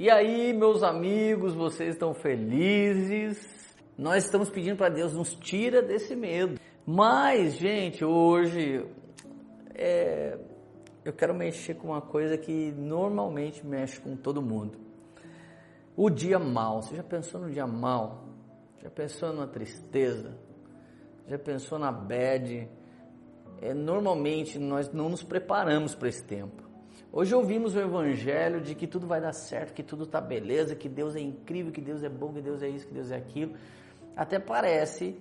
E aí, meus amigos, vocês estão felizes? Nós estamos pedindo para Deus nos tira desse medo. Mas, gente, hoje é, eu quero mexer com uma coisa que normalmente mexe com todo mundo. O dia mal. Você já pensou no dia mal? Já pensou na tristeza? Já pensou na bad? É, normalmente nós não nos preparamos para esse tempo. Hoje ouvimos o evangelho de que tudo vai dar certo, que tudo está beleza, que Deus é incrível, que Deus é bom, que Deus é isso, que Deus é aquilo. Até parece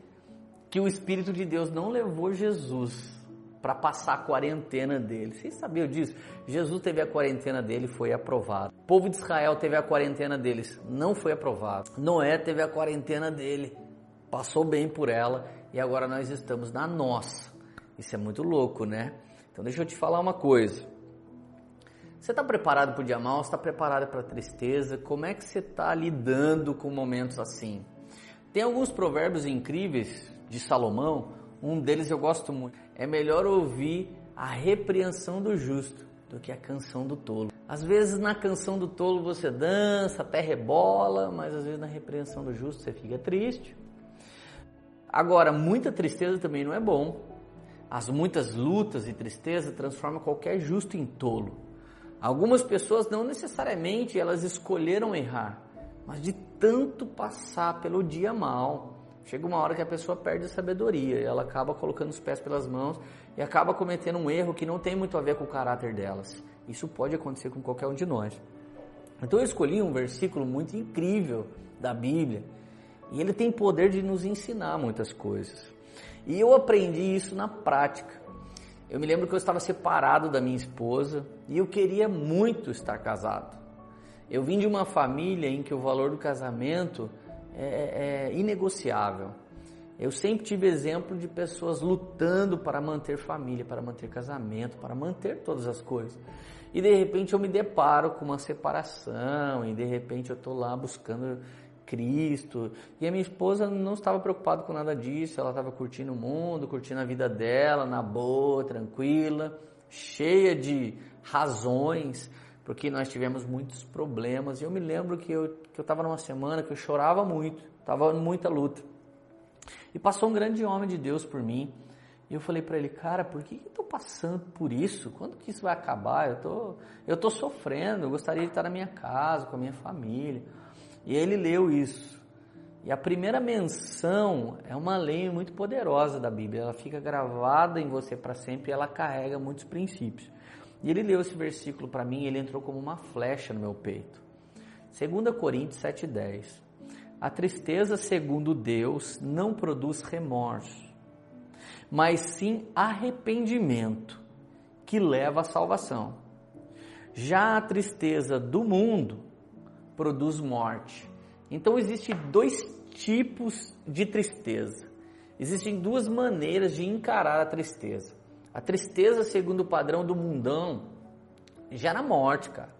que o Espírito de Deus não levou Jesus para passar a quarentena dele. Vocês sabiam disso? Jesus teve a quarentena dele, foi aprovado. O povo de Israel teve a quarentena deles, não foi aprovado. Noé teve a quarentena dele, passou bem por ela e agora nós estamos na nossa. Isso é muito louco, né? Então deixa eu te falar uma coisa. Você está preparado para o dia mal? Está preparado para a tristeza? Como é que você está lidando com momentos assim? Tem alguns provérbios incríveis de Salomão. Um deles eu gosto muito. É melhor ouvir a repreensão do justo do que a canção do tolo. Às vezes na canção do tolo você dança, até rebola, mas às vezes na repreensão do justo você fica triste. Agora, muita tristeza também não é bom. As muitas lutas e tristeza transformam qualquer justo em tolo. Algumas pessoas não necessariamente elas escolheram errar, mas de tanto passar pelo dia mal, chega uma hora que a pessoa perde a sabedoria, ela acaba colocando os pés pelas mãos e acaba cometendo um erro que não tem muito a ver com o caráter delas. Isso pode acontecer com qualquer um de nós. Então eu escolhi um versículo muito incrível da Bíblia e ele tem poder de nos ensinar muitas coisas. E eu aprendi isso na prática. Eu me lembro que eu estava separado da minha esposa e eu queria muito estar casado. Eu vim de uma família em que o valor do casamento é, é, é inegociável. Eu sempre tive exemplo de pessoas lutando para manter família, para manter casamento, para manter todas as coisas. E de repente eu me deparo com uma separação, e de repente eu estou lá buscando Cristo. E a minha esposa não estava preocupada com nada disso, ela estava curtindo o mundo, curtindo a vida dela, na boa, tranquila, cheia de razões, porque nós tivemos muitos problemas. E eu me lembro que eu que eu estava numa semana que eu chorava muito, estava muita luta. E passou um grande homem de Deus por mim. E eu falei para ele, cara, por que, eu estou passando por isso? Quando que isso vai acabar? Eu tô, eu tô sofrendo, eu gostaria de estar na minha casa, com a minha família. E ele leu isso. E a primeira menção é uma lei muito poderosa da Bíblia. Ela fica gravada em você para sempre e ela carrega muitos princípios. E ele leu esse versículo para mim e ele entrou como uma flecha no meu peito. 2 Coríntios 7,10 A tristeza, segundo Deus, não produz remorso, mas sim arrependimento, que leva à salvação. Já a tristeza do mundo produz morte. Então existem dois tipos de tristeza. Existem duas maneiras de encarar a tristeza. A tristeza, segundo o padrão do mundão, gera morte, cara.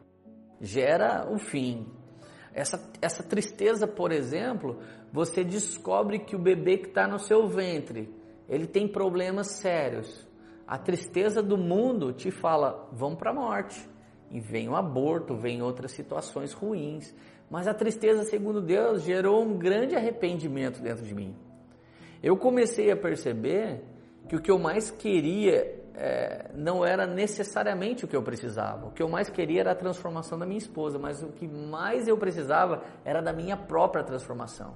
Gera o fim. Essa, essa tristeza, por exemplo, você descobre que o bebê que está no seu ventre, ele tem problemas sérios. A tristeza do mundo te fala, vão para a morte. E vem o aborto, vem outras situações ruins. Mas a tristeza, segundo Deus, gerou um grande arrependimento dentro de mim. Eu comecei a perceber que o que eu mais queria é, não era necessariamente o que eu precisava. O que eu mais queria era a transformação da minha esposa, mas o que mais eu precisava era da minha própria transformação.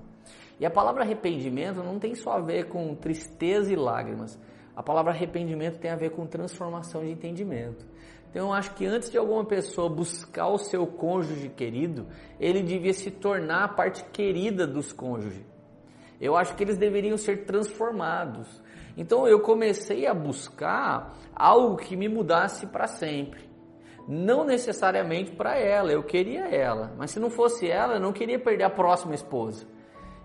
E a palavra arrependimento não tem só a ver com tristeza e lágrimas. A palavra arrependimento tem a ver com transformação de entendimento. Então eu acho que antes de alguma pessoa buscar o seu cônjuge querido, ele devia se tornar a parte querida dos cônjuges. Eu acho que eles deveriam ser transformados. Então eu comecei a buscar algo que me mudasse para sempre. Não necessariamente para ela, eu queria ela, mas se não fosse ela, eu não queria perder a próxima esposa.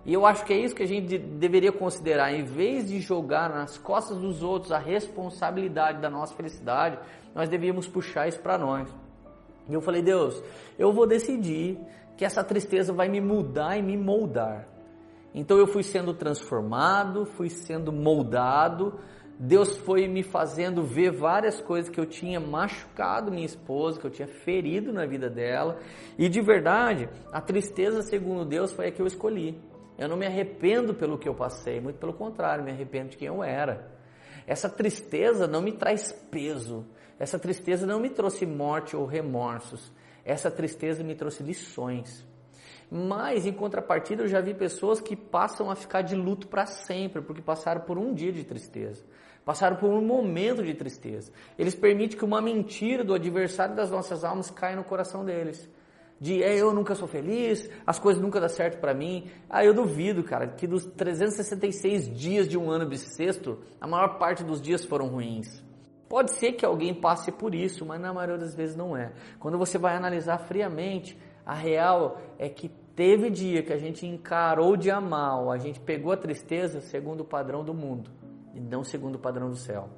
E eu acho que é isso que a gente deveria considerar, em vez de jogar nas costas dos outros a responsabilidade da nossa felicidade, nós devíamos puxar isso para nós. E eu falei, Deus, eu vou decidir que essa tristeza vai me mudar e me moldar. Então eu fui sendo transformado, fui sendo moldado Deus foi me fazendo ver várias coisas que eu tinha machucado minha esposa, que eu tinha ferido na vida dela. E de verdade, a tristeza, segundo Deus, foi a que eu escolhi. Eu não me arrependo pelo que eu passei, muito pelo contrário, me arrependo de quem eu era. Essa tristeza não me traz peso. Essa tristeza não me trouxe morte ou remorsos. Essa tristeza me trouxe lições. Mas, em contrapartida, eu já vi pessoas que passam a ficar de luto para sempre, porque passaram por um dia de tristeza passaram por um momento de tristeza. Eles permitem que uma mentira do adversário das nossas almas caia no coração deles. De é, eu nunca sou feliz, as coisas nunca dão certo para mim. Ah, eu duvido, cara, que dos 366 dias de um ano bissexto, a maior parte dos dias foram ruins. Pode ser que alguém passe por isso, mas na maioria das vezes não é. Quando você vai analisar friamente, a real é que teve dia que a gente encarou de mal, a gente pegou a tristeza segundo o padrão do mundo e não segundo o padrão do céu.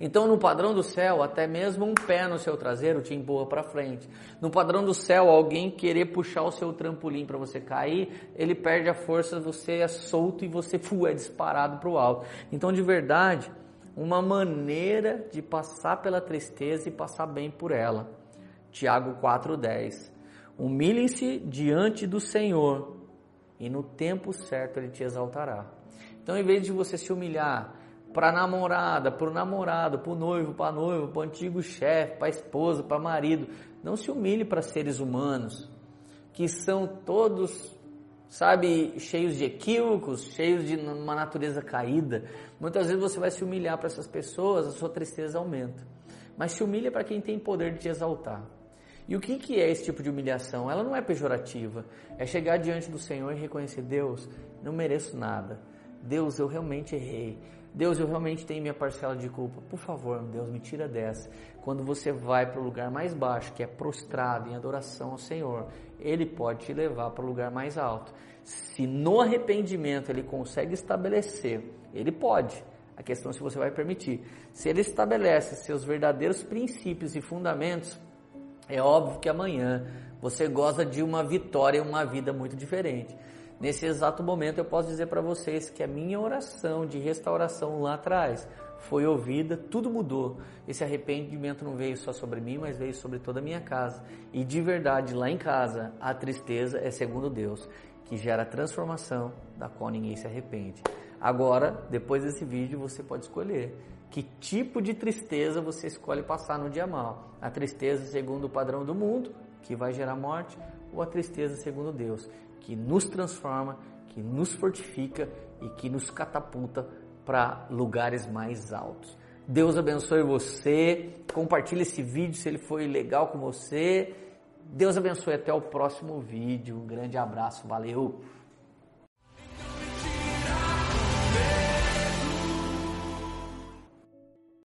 Então, no padrão do céu, até mesmo um pé no seu traseiro te empurra para frente. No padrão do céu, alguém querer puxar o seu trampolim para você cair, ele perde a força, você é solto e você é disparado para o alto. Então, de verdade, uma maneira de passar pela tristeza e passar bem por ela. Tiago 4:10. Humilhem-se diante do Senhor e no tempo certo ele te exaltará. Então, em vez de você se humilhar para namorada, para o namorado, para o noivo, para a noiva, para o antigo chefe, para a esposa, para marido, não se humilhe para seres humanos que são todos, sabe, cheios de equívocos, cheios de uma natureza caída. Muitas vezes você vai se humilhar para essas pessoas, a sua tristeza aumenta. Mas se humilha para quem tem poder de te exaltar. E o que, que é esse tipo de humilhação? Ela não é pejorativa. É chegar diante do Senhor e reconhecer: Deus, não mereço nada. Deus, eu realmente errei. Deus, eu realmente tenho minha parcela de culpa. Por favor, Deus, me tira dessa. Quando você vai para o lugar mais baixo, que é prostrado em adoração ao Senhor, Ele pode te levar para o lugar mais alto. Se no arrependimento Ele consegue estabelecer, Ele pode. A questão é se você vai permitir. Se Ele estabelece seus verdadeiros princípios e fundamentos, é óbvio que amanhã você goza de uma vitória e uma vida muito diferente. Nesse exato momento eu posso dizer para vocês que a minha oração de restauração lá atrás foi ouvida, tudo mudou. Esse arrependimento não veio só sobre mim, mas veio sobre toda a minha casa. E de verdade, lá em casa, a tristeza é segundo Deus, que gera transformação, da qual ninguém se arrepende. Agora, depois desse vídeo, você pode escolher que tipo de tristeza você escolhe passar no dia mal. A tristeza segundo o padrão do mundo, que vai gerar morte, ou a tristeza segundo Deus, que nos transforma, que nos fortifica e que nos catapulta para lugares mais altos. Deus abençoe você. Compartilhe esse vídeo se ele foi legal com você. Deus abençoe até o próximo vídeo. Um grande abraço. Valeu.